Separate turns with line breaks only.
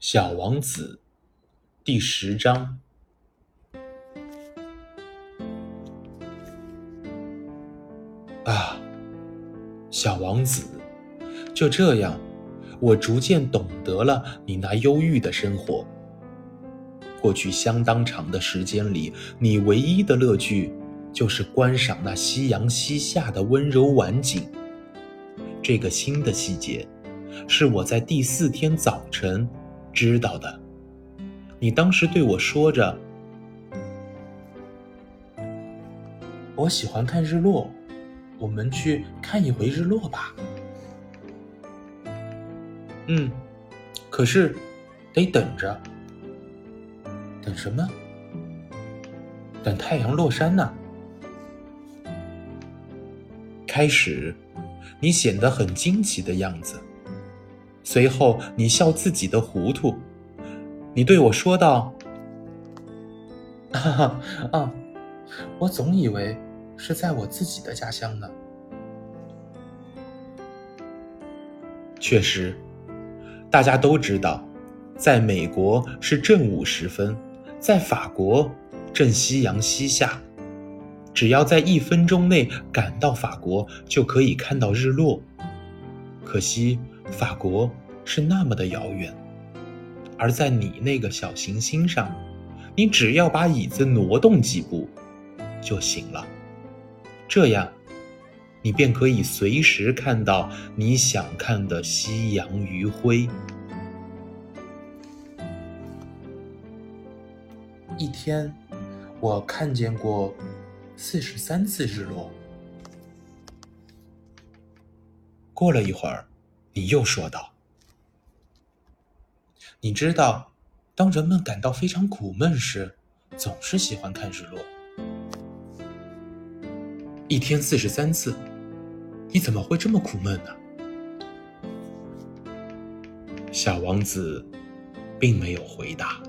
小王子第十章。啊，小王子，就这样，我逐渐懂得了你那忧郁的生活。过去相当长的时间里，你唯一的乐趣就是观赏那夕阳西下的温柔晚景。这个新的细节，是我在第四天早晨知道的。你当时对我说着：“我喜欢看日落，我们去看一回日落吧。”嗯，可是得等着。等什么？等太阳落山呢？开始，你显得很惊奇的样子，随后你笑自己的糊涂。你对我说道：“哈 哈啊，我总以为是在我自己的家乡呢。”确实，大家都知道，在美国是正午时分。在法国，正夕阳西下，只要在一分钟内赶到法国，就可以看到日落。可惜法国是那么的遥远，而在你那个小行星上，你只要把椅子挪动几步就行了，这样，你便可以随时看到你想看的夕阳余晖。一天，我看见过四十三次日落。过了一会儿，你又说道：“你知道，当人们感到非常苦闷时，总是喜欢看日落。一天四十三次，你怎么会这么苦闷呢？”小王子并没有回答。